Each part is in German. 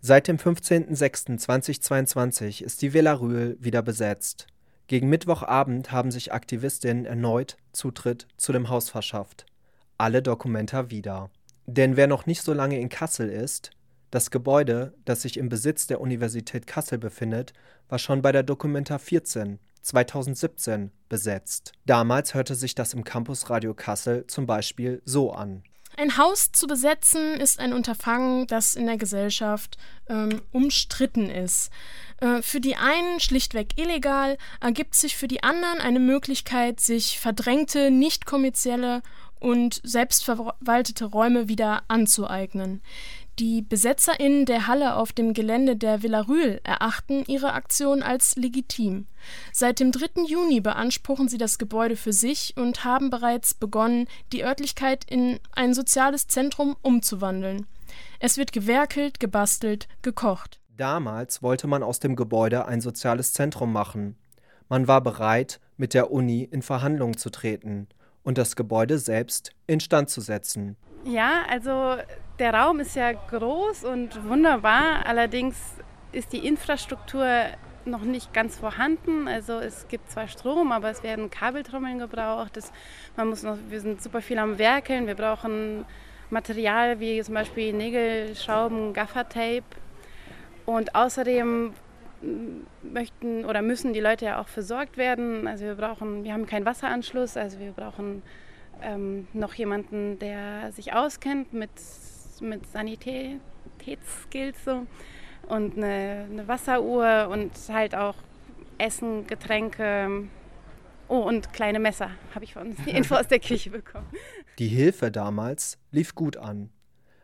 Seit dem 15.06.2022 ist die Villa Rühl wieder besetzt. Gegen Mittwochabend haben sich Aktivistinnen erneut Zutritt zu dem Haus verschafft. Alle Dokumenta wieder. Denn wer noch nicht so lange in Kassel ist, das Gebäude, das sich im Besitz der Universität Kassel befindet, war schon bei der Dokumenta 14 2017 besetzt. Damals hörte sich das im Campus Radio Kassel zum Beispiel so an. Ein Haus zu besetzen ist ein Unterfangen, das in der Gesellschaft ähm, umstritten ist. Äh, für die einen schlichtweg illegal, ergibt sich für die anderen eine Möglichkeit, sich verdrängte, nicht kommerzielle und selbstverwaltete Räume wieder anzueignen. Die BesetzerInnen der Halle auf dem Gelände der Villa Rühl erachten ihre Aktion als legitim. Seit dem 3. Juni beanspruchen sie das Gebäude für sich und haben bereits begonnen, die Örtlichkeit in ein soziales Zentrum umzuwandeln. Es wird gewerkelt, gebastelt, gekocht. Damals wollte man aus dem Gebäude ein soziales Zentrum machen. Man war bereit, mit der Uni in Verhandlungen zu treten und das Gebäude selbst instand zu setzen. Ja, also der Raum ist ja groß und wunderbar, allerdings ist die Infrastruktur noch nicht ganz vorhanden. Also es gibt zwar Strom, aber es werden Kabeltrommeln gebraucht. Das, man muss noch, wir sind super viel am Werkeln. Wir brauchen Material wie zum Beispiel Nägel, Schrauben, Gaffertape. Und außerdem möchten oder müssen die Leute ja auch versorgt werden. Also wir brauchen, wir haben keinen Wasseranschluss, also wir brauchen ähm, noch jemanden, der sich auskennt mit, mit Sanitätsskills so und eine, eine Wasseruhr und halt auch Essen, Getränke. Oh, und kleine Messer habe ich von die Info aus der Küche bekommen. Die Hilfe damals lief gut an.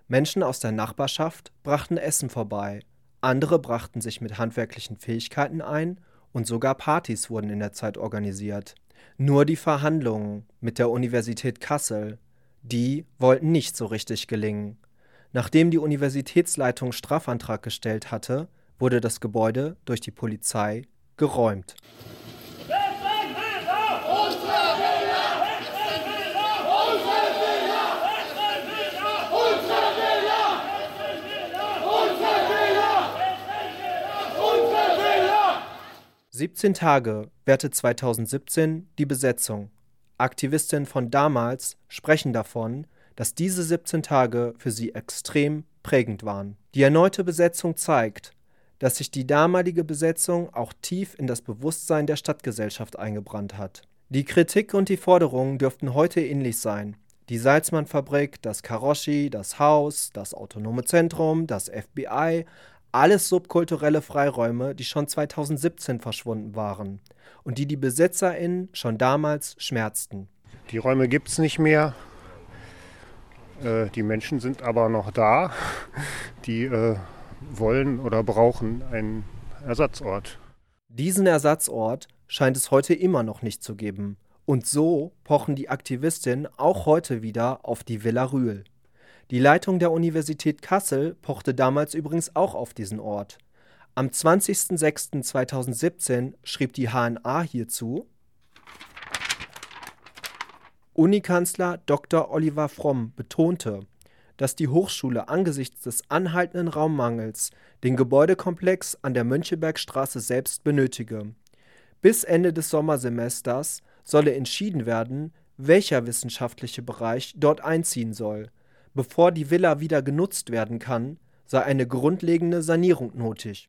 Menschen aus der Nachbarschaft brachten Essen vorbei andere brachten sich mit handwerklichen Fähigkeiten ein und sogar Partys wurden in der Zeit organisiert. Nur die Verhandlungen mit der Universität Kassel, die wollten nicht so richtig gelingen. Nachdem die Universitätsleitung Strafantrag gestellt hatte, wurde das Gebäude durch die Polizei geräumt. 17 Tage währte 2017 die Besetzung. Aktivistinnen von damals sprechen davon, dass diese 17 Tage für sie extrem prägend waren. Die erneute Besetzung zeigt, dass sich die damalige Besetzung auch tief in das Bewusstsein der Stadtgesellschaft eingebrannt hat. Die Kritik und die Forderungen dürften heute ähnlich sein. Die Salzmann-Fabrik, das Karoshi, das Haus, das Autonome Zentrum, das FBI, alles subkulturelle Freiräume, die schon 2017 verschwunden waren und die die BesitzerInnen schon damals schmerzten. Die Räume gibt es nicht mehr. Äh, die Menschen sind aber noch da. Die äh, wollen oder brauchen einen Ersatzort. Diesen Ersatzort scheint es heute immer noch nicht zu geben. Und so pochen die Aktivistinnen auch heute wieder auf die Villa Rühl. Die Leitung der Universität Kassel pochte damals übrigens auch auf diesen Ort. Am 20.06.2017 schrieb die HNA hierzu: Unikanzler Dr. Oliver Fromm betonte, dass die Hochschule angesichts des anhaltenden Raummangels den Gebäudekomplex an der Mönckebergstraße selbst benötige. Bis Ende des Sommersemesters solle entschieden werden, welcher wissenschaftliche Bereich dort einziehen soll Bevor die Villa wieder genutzt werden kann, sei eine grundlegende Sanierung nötig.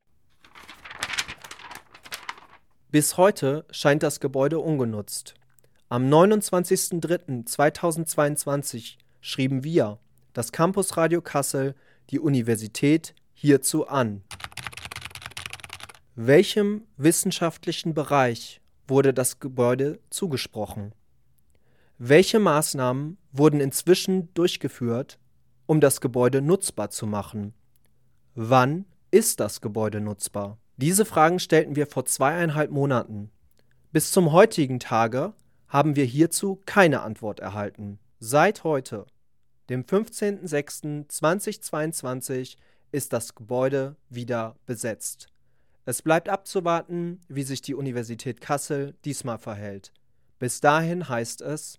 Bis heute scheint das Gebäude ungenutzt. Am 29.03.2022 schrieben wir, das Campus Radio Kassel, die Universität hierzu an. Welchem wissenschaftlichen Bereich wurde das Gebäude zugesprochen? Welche Maßnahmen wurden inzwischen durchgeführt, um das Gebäude nutzbar zu machen? Wann ist das Gebäude nutzbar? Diese Fragen stellten wir vor zweieinhalb Monaten. Bis zum heutigen Tage haben wir hierzu keine Antwort erhalten. Seit heute, dem 15.06.2022, ist das Gebäude wieder besetzt. Es bleibt abzuwarten, wie sich die Universität Kassel diesmal verhält. Bis dahin heißt es